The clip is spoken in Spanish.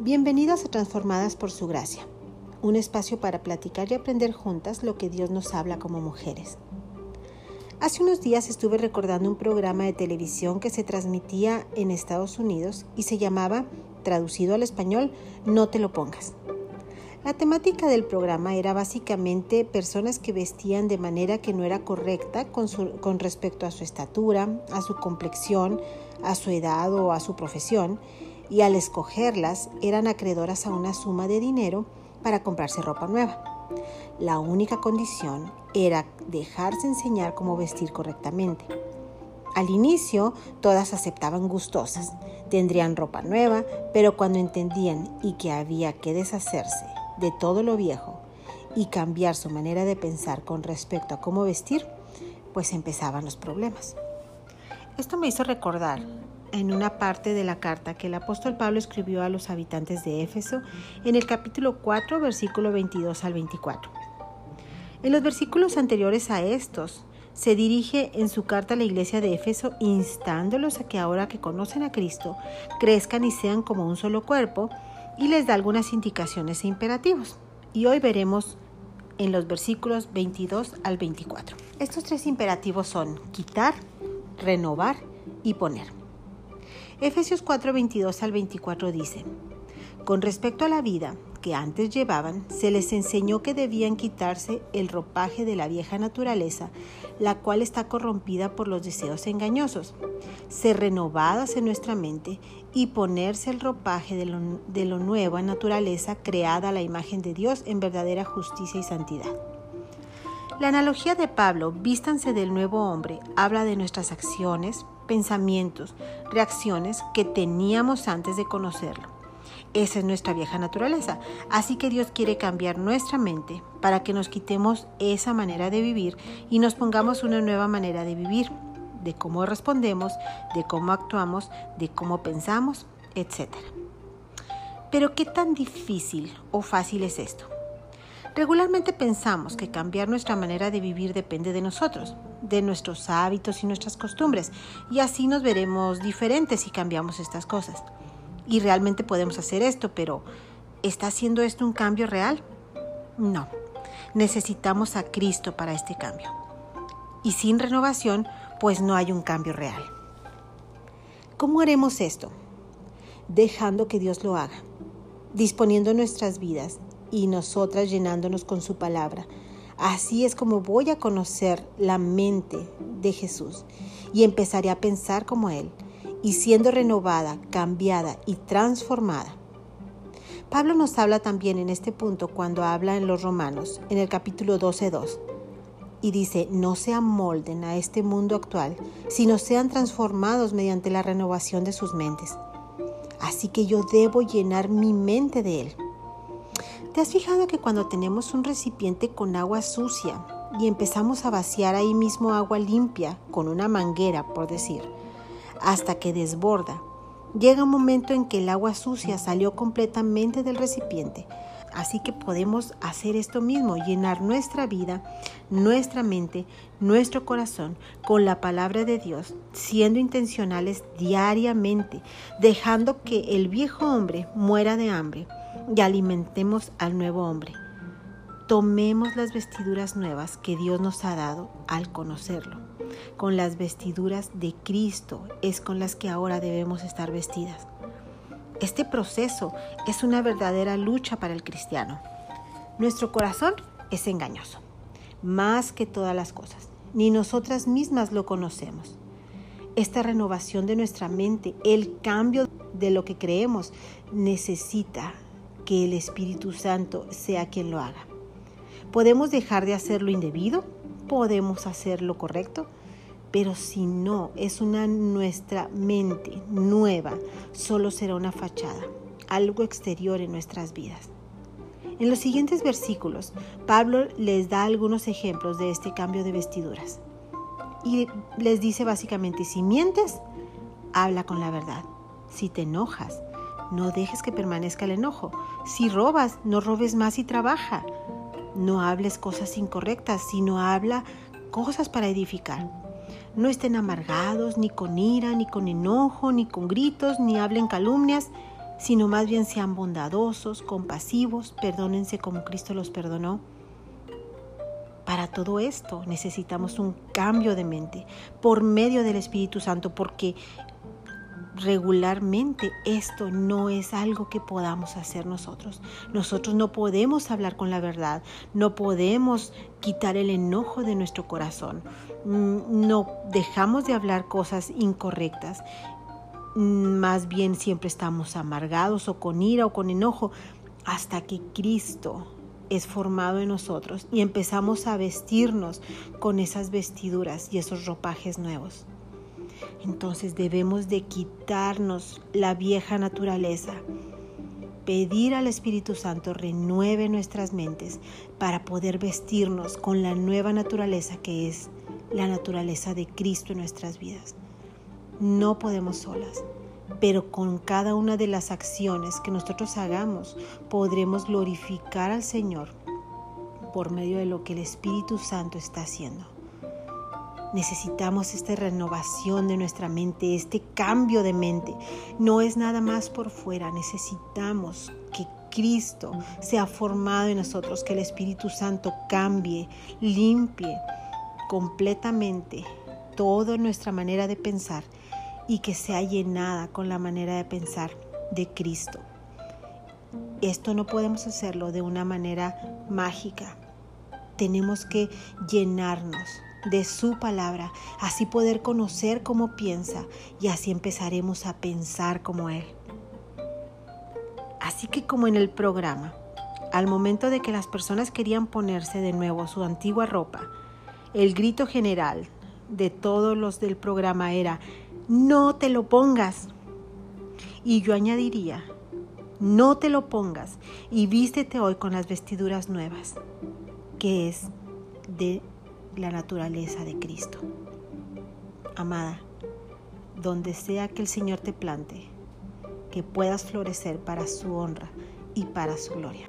Bienvenidas a Transformadas por Su Gracia, un espacio para platicar y aprender juntas lo que Dios nos habla como mujeres. Hace unos días estuve recordando un programa de televisión que se transmitía en Estados Unidos y se llamaba, traducido al español, No te lo pongas. La temática del programa era básicamente personas que vestían de manera que no era correcta con, con, respecto a su estatura, a su complexión, a su edad o a su profesión y al escogerlas eran acreedoras a una suma de dinero para comprarse ropa nueva. La única condición era dejarse enseñar cómo vestir correctamente. Al inicio todas aceptaban gustosas, tendrían ropa nueva, pero cuando entendían y que había que deshacerse de todo lo viejo y cambiar su manera de pensar con respecto a cómo vestir, pues empezaban los problemas. Esto me hizo recordar en una parte de la carta que el apóstol Pablo escribió a los habitantes de Éfeso en el capítulo 4, versículo 22 al 24. En los versículos anteriores a estos, se dirige en su carta a la iglesia de Éfeso instándolos a que ahora que conocen a Cristo, crezcan y sean como un solo cuerpo, y les da algunas indicaciones e imperativos. Y hoy veremos en los versículos 22 al 24. Estos tres imperativos son quitar, renovar y poner. Efesios 4, 22 al 24 dice, Con respecto a la vida que antes llevaban, se les enseñó que debían quitarse el ropaje de la vieja naturaleza, la cual está corrompida por los deseos engañosos, ser renovadas en nuestra mente y ponerse el ropaje de lo, de lo nueva naturaleza creada a la imagen de Dios en verdadera justicia y santidad. La analogía de Pablo, vístanse del nuevo hombre, habla de nuestras acciones, pensamientos, reacciones que teníamos antes de conocerlo. Esa es nuestra vieja naturaleza. Así que Dios quiere cambiar nuestra mente para que nos quitemos esa manera de vivir y nos pongamos una nueva manera de vivir, de cómo respondemos, de cómo actuamos, de cómo pensamos, etc. Pero ¿qué tan difícil o fácil es esto? Regularmente pensamos que cambiar nuestra manera de vivir depende de nosotros, de nuestros hábitos y nuestras costumbres, y así nos veremos diferentes si cambiamos estas cosas. Y realmente podemos hacer esto, pero ¿está haciendo esto un cambio real? No, necesitamos a Cristo para este cambio. Y sin renovación, pues no hay un cambio real. ¿Cómo haremos esto? Dejando que Dios lo haga, disponiendo nuestras vidas y nosotras llenándonos con su palabra. Así es como voy a conocer la mente de Jesús y empezaré a pensar como Él y siendo renovada, cambiada y transformada. Pablo nos habla también en este punto cuando habla en los Romanos, en el capítulo 12.2, y dice, no se amolden a este mundo actual, sino sean transformados mediante la renovación de sus mentes. Así que yo debo llenar mi mente de Él. ¿Te has fijado que cuando tenemos un recipiente con agua sucia y empezamos a vaciar ahí mismo agua limpia con una manguera, por decir, hasta que desborda, llega un momento en que el agua sucia salió completamente del recipiente? Así que podemos hacer esto mismo, llenar nuestra vida, nuestra mente, nuestro corazón con la palabra de Dios, siendo intencionales diariamente, dejando que el viejo hombre muera de hambre y alimentemos al nuevo hombre. Tomemos las vestiduras nuevas que Dios nos ha dado al conocerlo. Con las vestiduras de Cristo es con las que ahora debemos estar vestidas. Este proceso es una verdadera lucha para el cristiano. Nuestro corazón es engañoso, más que todas las cosas. Ni nosotras mismas lo conocemos. Esta renovación de nuestra mente, el cambio de lo que creemos, necesita que el Espíritu Santo sea quien lo haga. Podemos dejar de hacer lo indebido, podemos hacer lo correcto, pero si no es una nuestra mente nueva, solo será una fachada, algo exterior en nuestras vidas. En los siguientes versículos, Pablo les da algunos ejemplos de este cambio de vestiduras. Y les dice básicamente, si mientes, habla con la verdad. Si te enojas, no dejes que permanezca el enojo. Si robas, no robes más y trabaja. No hables cosas incorrectas, sino habla cosas para edificar. No estén amargados, ni con ira, ni con enojo, ni con gritos, ni hablen calumnias. sino más bien sean bondadosos, compasivos, perdónense como Cristo los perdonó. Para todo esto necesitamos un cambio de mente por medio del Espíritu Santo, porque regularmente esto no es algo que podamos hacer nosotros. Nosotros no podemos hablar con la verdad, no podemos quitar el enojo de nuestro corazón, mm, no dejamos de hablar cosas incorrectas. Más bien siempre estamos amargados o con ira o con enojo hasta que Cristo es formado en nosotros y empezamos a vestirnos con esas vestiduras y esos ropajes nuevos. Entonces debemos de quitarnos la vieja naturaleza, pedir al Espíritu Santo renueve nuestras mentes para poder vestirnos con la nueva naturaleza que es la naturaleza de Cristo en nuestras vidas. No podemos solas, pero con cada una de las acciones que nosotros hagamos podremos glorificar al Señor por medio de lo que el Espíritu Santo está haciendo. Necesitamos esta renovación de nuestra mente, este cambio de mente. No es nada más por fuera, necesitamos que Cristo sea formado en nosotros, que el Espíritu Santo cambie, limpie completamente toda nuestra manera de pensar y que sea llenada con la manera de pensar de Cristo. Esto no podemos hacerlo de una manera mágica. Tenemos que llenarnos de su palabra, así poder conocer cómo piensa y así empezaremos a pensar como Él. Así que como en el programa, al momento de que las personas querían ponerse de nuevo su antigua ropa, el grito general de todos los del programa era, no te lo pongas. Y yo añadiría, no te lo pongas y vístete hoy con las vestiduras nuevas, que es de la naturaleza de Cristo. Amada, donde sea que el Señor te plante, que puedas florecer para su honra y para su gloria.